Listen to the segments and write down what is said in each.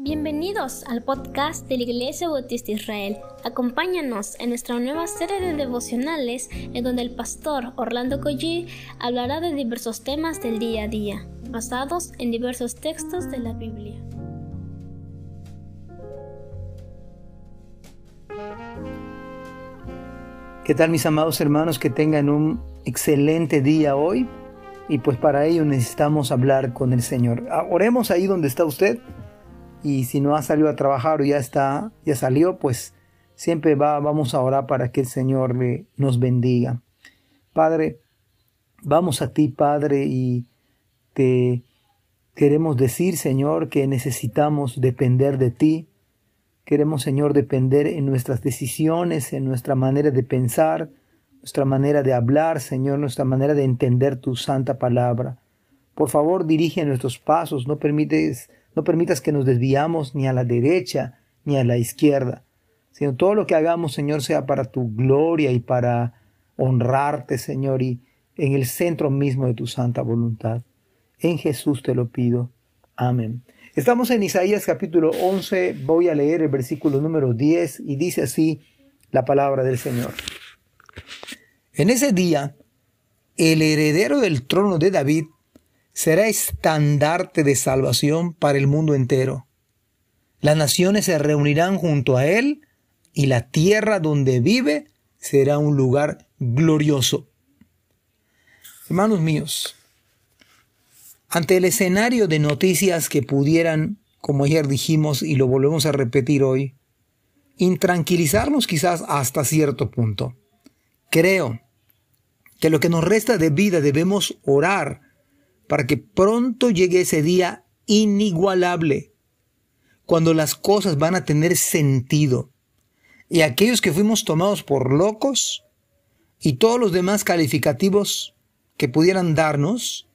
Bienvenidos al podcast de la Iglesia Bautista Israel. Acompáñanos en nuestra nueva serie de devocionales en donde el pastor Orlando Collie hablará de diversos temas del día a día, basados en diversos textos de la Biblia. ¿Qué tal mis amados hermanos? Que tengan un excelente día hoy. Y pues para ello necesitamos hablar con el Señor. Ah, oremos ahí donde está usted y si no ha salido a trabajar o ya está, ya salió, pues siempre va, vamos a orar para que el Señor le, nos bendiga. Padre, vamos a ti, Padre, y te queremos decir, Señor, que necesitamos depender de ti. Queremos, Señor, depender en nuestras decisiones, en nuestra manera de pensar, nuestra manera de hablar, Señor, nuestra manera de entender tu santa palabra. Por favor, dirige nuestros pasos, no permites no permitas que nos desviamos ni a la derecha ni a la izquierda, sino todo lo que hagamos, Señor, sea para tu gloria y para honrarte, Señor, y en el centro mismo de tu santa voluntad. En Jesús te lo pido. Amén. Estamos en Isaías capítulo 11, voy a leer el versículo número 10 y dice así la palabra del Señor. En ese día, el heredero del trono de David será estandarte de salvación para el mundo entero. Las naciones se reunirán junto a él y la tierra donde vive será un lugar glorioso. Hermanos míos, ante el escenario de noticias que pudieran, como ayer dijimos y lo volvemos a repetir hoy, intranquilizarnos quizás hasta cierto punto, creo que lo que nos resta de vida debemos orar para que pronto llegue ese día inigualable, cuando las cosas van a tener sentido. Y aquellos que fuimos tomados por locos y todos los demás calificativos que pudieran darnos,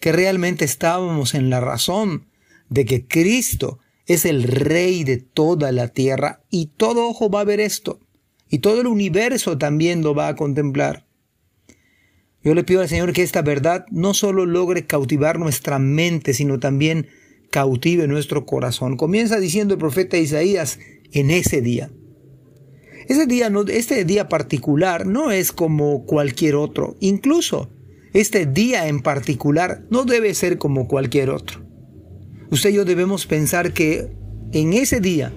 que realmente estábamos en la razón de que Cristo es el Rey de toda la tierra y todo ojo va a ver esto y todo el universo también lo va a contemplar. Yo le pido al Señor que esta verdad no solo logre cautivar nuestra mente, sino también cautive nuestro corazón. Comienza diciendo el profeta Isaías en ese día. Ese día este día particular no es como cualquier otro. Incluso este día en particular no debe ser como cualquier otro. Usted y yo debemos pensar que en ese día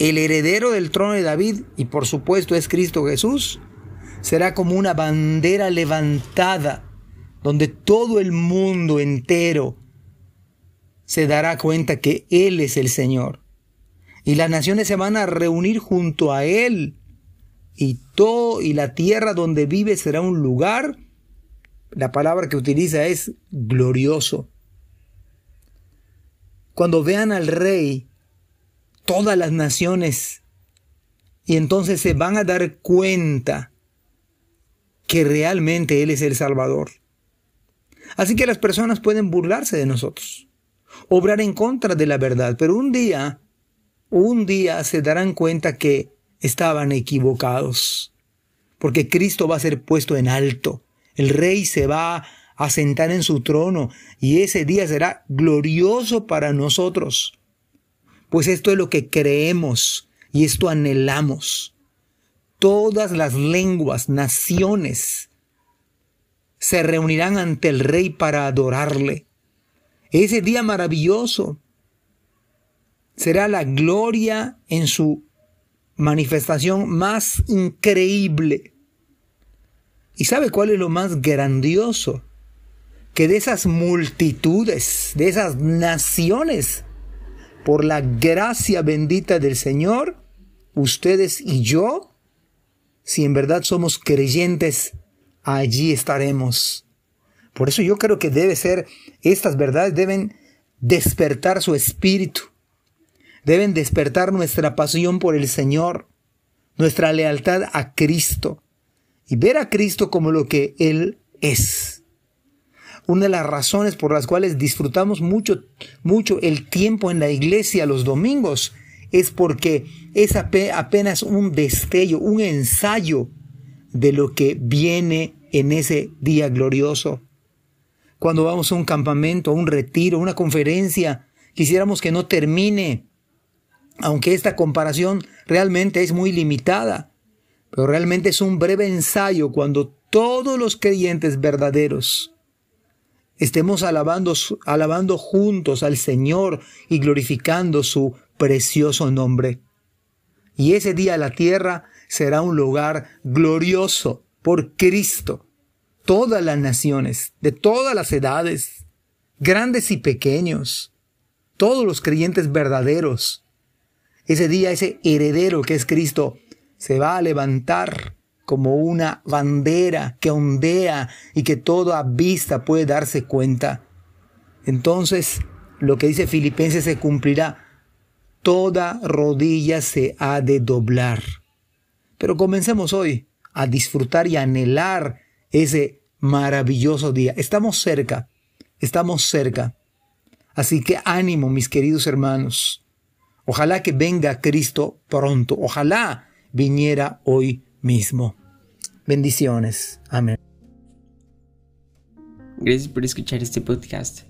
el heredero del trono de David, y por supuesto es Cristo Jesús, será como una bandera levantada donde todo el mundo entero se dará cuenta que Él es el Señor. Y las naciones se van a reunir junto a Él. Y todo y la tierra donde vive será un lugar, la palabra que utiliza es glorioso. Cuando vean al rey, todas las naciones, y entonces se van a dar cuenta que realmente Él es el Salvador. Así que las personas pueden burlarse de nosotros, obrar en contra de la verdad, pero un día, un día se darán cuenta que estaban equivocados, porque Cristo va a ser puesto en alto, el Rey se va a sentar en su trono y ese día será glorioso para nosotros, pues esto es lo que creemos y esto anhelamos todas las lenguas, naciones, se reunirán ante el rey para adorarle. Ese día maravilloso será la gloria en su manifestación más increíble. ¿Y sabe cuál es lo más grandioso? Que de esas multitudes, de esas naciones, por la gracia bendita del Señor, ustedes y yo si en verdad somos creyentes, allí estaremos. Por eso yo creo que debe ser, estas verdades deben despertar su espíritu, deben despertar nuestra pasión por el Señor, nuestra lealtad a Cristo y ver a Cristo como lo que Él es. Una de las razones por las cuales disfrutamos mucho, mucho el tiempo en la iglesia los domingos es porque es apenas un destello, un ensayo de lo que viene en ese día glorioso. Cuando vamos a un campamento, a un retiro, a una conferencia, quisiéramos que no termine, aunque esta comparación realmente es muy limitada, pero realmente es un breve ensayo cuando todos los creyentes verdaderos estemos alabando, alabando juntos al Señor y glorificando su precioso nombre. Y ese día la tierra será un lugar glorioso por Cristo. Todas las naciones, de todas las edades, grandes y pequeños, todos los creyentes verdaderos, ese día ese heredero que es Cristo se va a levantar como una bandera que ondea y que toda vista puede darse cuenta. Entonces, lo que dice Filipenses se cumplirá. Toda rodilla se ha de doblar. Pero comencemos hoy a disfrutar y anhelar ese maravilloso día. Estamos cerca, estamos cerca. Así que ánimo, mis queridos hermanos. Ojalá que venga Cristo pronto. Ojalá viniera hoy mismo. Bendiciones. Amén. Gracias por escuchar este podcast.